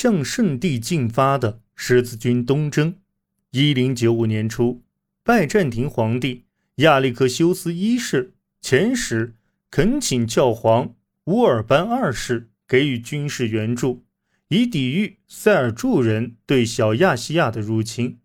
向圣地进发的十字军东征。一零九五年初，拜占庭皇帝亚历克修斯一世遣使恳请教皇乌尔班二世给予军事援助，以抵御塞尔柱人对小亚细亚的入侵。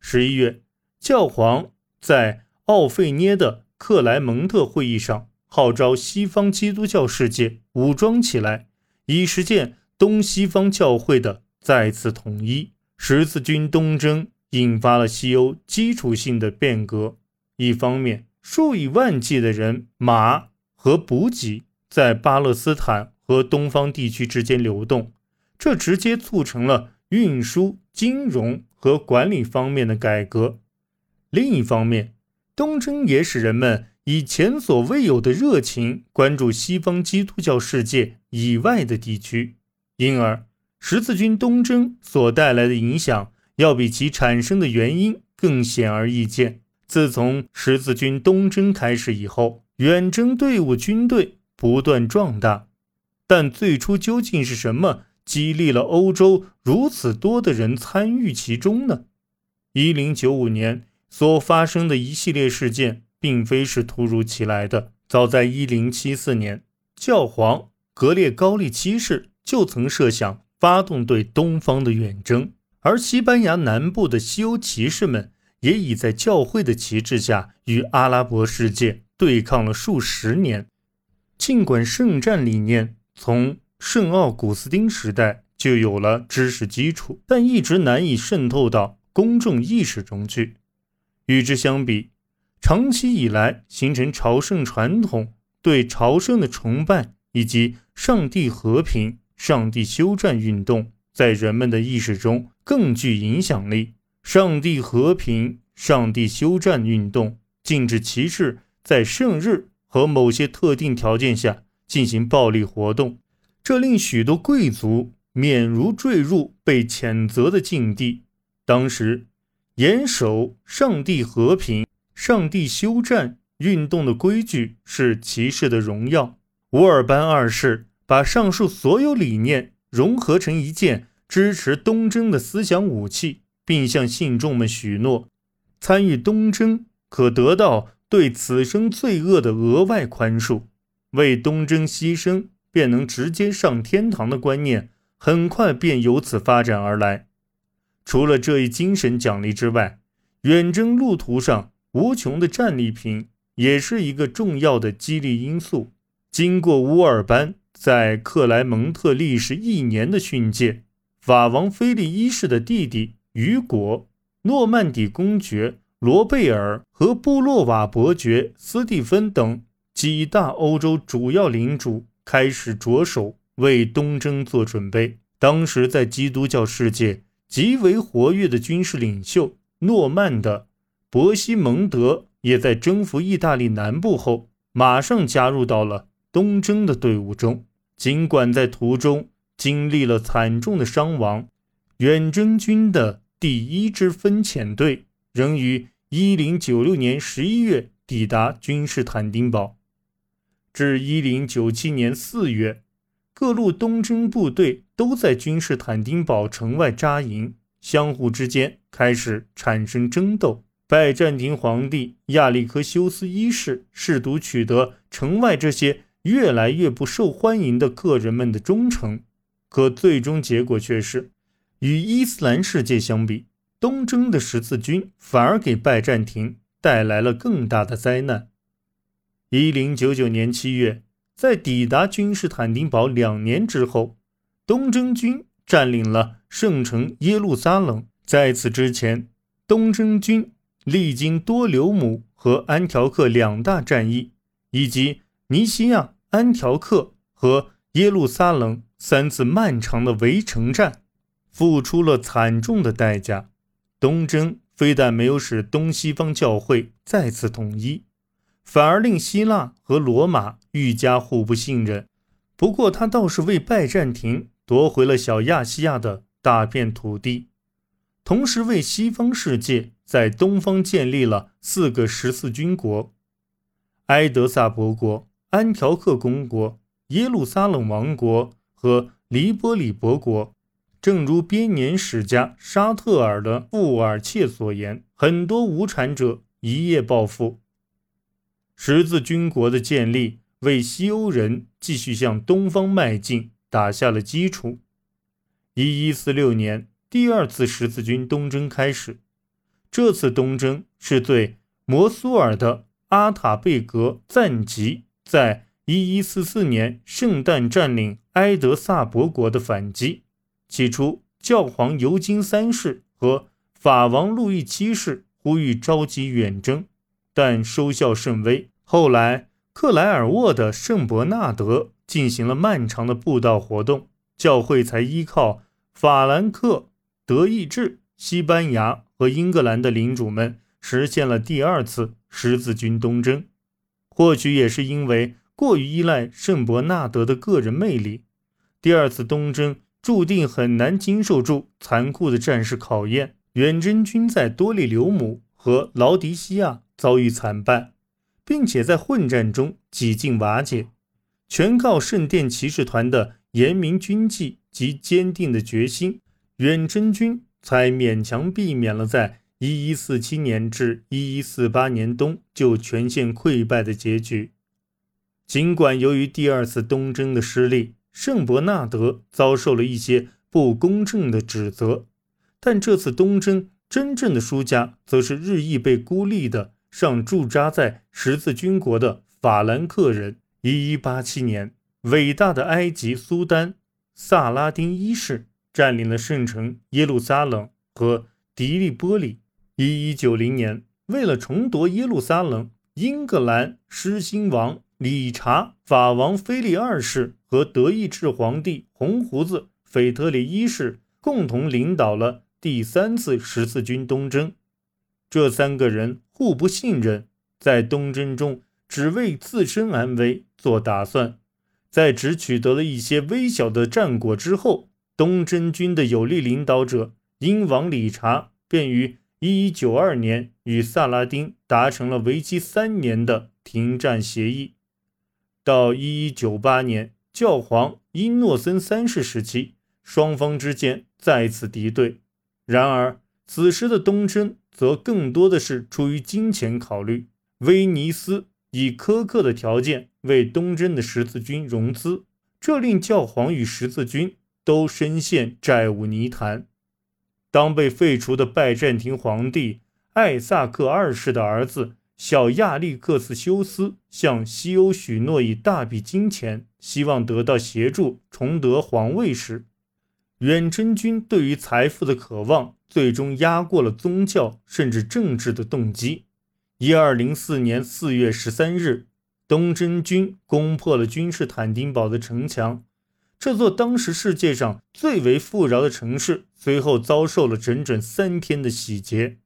十一月，教皇在奥费涅的克莱蒙特会议上号召西方基督教世界武装起来，以实现东西方教会的再次统一。十字军东征引发了西欧基础性的变革。一方面，数以万计的人马和补给在巴勒斯坦和东方地区之间流动，这直接促成了运输、金融。和管理方面的改革。另一方面，东征也使人们以前所未有的热情关注西方基督教世界以外的地区，因而十字军东征所带来的影响要比其产生的原因更显而易见。自从十字军东征开始以后，远征队伍军队不断壮大，但最初究竟是什么？激励了欧洲如此多的人参与其中呢？一零九五年所发生的一系列事件，并非是突如其来的。早在一零七四年，教皇格列高利七世就曾设想发动对东方的远征，而西班牙南部的西欧骑士们也已在教会的旗帜下与阿拉伯世界对抗了数十年。尽管圣战理念从圣奥古斯丁时代就有了知识基础，但一直难以渗透到公众意识中去。与之相比，长期以来形成朝圣传统、对朝圣的崇拜以及上帝和平、上帝休战运动，在人们的意识中更具影响力。上帝和平、上帝休战运动禁止骑士在圣日和某些特定条件下进行暴力活动。这令许多贵族免如坠入被谴责的境地。当时，严守“上帝和平、上帝休战”运动的规矩是骑士的荣耀。乌尔班二世把上述所有理念融合成一件支持东征的思想武器，并向信众们许诺：参与东征可得到对此生罪恶的额外宽恕，为东征牺牲。便能直接上天堂的观念，很快便由此发展而来。除了这一精神奖励之外，远征路途上无穷的战利品也是一个重要的激励因素。经过乌尔班在克莱蒙特历时一年的训诫，法王菲利一世的弟弟雨果、诺曼底公爵罗贝尔和布洛瓦伯爵斯蒂芬等几大欧洲主要领主。开始着手为东征做准备。当时在基督教世界极为活跃的军事领袖诺曼的伯西蒙德，也在征服意大利南部后，马上加入到了东征的队伍中。尽管在途中经历了惨重的伤亡，远征军的第一支分遣队仍于1096年11月抵达君士坦丁堡。至一零九七年四月，各路东征部队都在君士坦丁堡城外扎营，相互之间开始产生争斗。拜占庭皇帝亚历克修斯一世试图取得城外这些越来越不受欢迎的个人们的忠诚，可最终结果却是，与伊斯兰世界相比，东征的十字军反而给拜占庭带来了更大的灾难。一零九九年七月，在抵达君士坦丁堡两年之后，东征军占领了圣城耶路撒冷。在此之前，东征军历经多留姆和安条克两大战役，以及尼西亚、安条克和耶路撒冷三次漫长的围城战，付出了惨重的代价。东征非但没有使东西方教会再次统一。反而令希腊和罗马愈加互不信任。不过，他倒是为拜占庭夺回了小亚细亚的大片土地，同时为西方世界在东方建立了四个十四军国：埃德萨伯国、安条克公国、耶路撒冷王国和黎波里伯国。正如编年史家沙特尔的布尔切所言，很多无产者一夜暴富。十字军国的建立为西欧人继续向东方迈进打下了基础。一一四六年，第二次十字军东征开始。这次东征是对摩苏尔的阿塔贝格赞吉在一一四四年圣诞占领埃德萨伯国的反击。起初，教皇尤金三世和法王路易七世呼吁召集远征，但收效甚微。后来，克莱尔沃的圣伯纳德进行了漫长的布道活动，教会才依靠法兰克、德意志、西班牙和英格兰的领主们实现了第二次十字军东征。或许也是因为过于依赖圣伯纳德的个人魅力，第二次东征。注定很难经受住残酷的战事考验。远征军在多利留姆和劳迪西亚遭遇惨败，并且在混战中几近瓦解。全靠圣殿骑士团的严明军纪及坚定的决心，远征军才勉强避免了在1147年至1148年冬就全线溃败的结局。尽管由于第二次东征的失利，圣伯纳德遭受了一些不公正的指责，但这次东征真正的输家则是日益被孤立的尚驻扎在十字军国的法兰克人。一一八七年，伟大的埃及苏丹萨拉丁一世占领了圣城耶路撒冷和迪利波里。一一九零年，为了重夺耶路撒冷，英格兰狮心王。理查法王腓力二世和德意志皇帝红胡子腓特烈一世共同领导了第三次十字军东征。这三个人互不信任，在东征中只为自身安危做打算。在只取得了一些微小的战果之后，东征军的有力领导者英王理查便于1192年与萨拉丁达成了为期三年的停战协议。到一一九八年，教皇因诺森三世时期，双方之间再次敌对。然而，此时的东征则更多的是出于金钱考虑。威尼斯以苛刻的条件为东征的十字军融资，这令教皇与十字军都深陷债务泥潭。当被废除的拜占庭皇帝艾萨克二世的儿子。小亚历克斯修斯向西欧许诺以大笔金钱，希望得到协助重得皇位时，远征军对于财富的渴望最终压过了宗教甚至政治的动机。一二零四年四月十三日，东征军攻破了君士坦丁堡的城墙，这座当时世界上最为富饶的城市，随后遭受了整整三天的洗劫。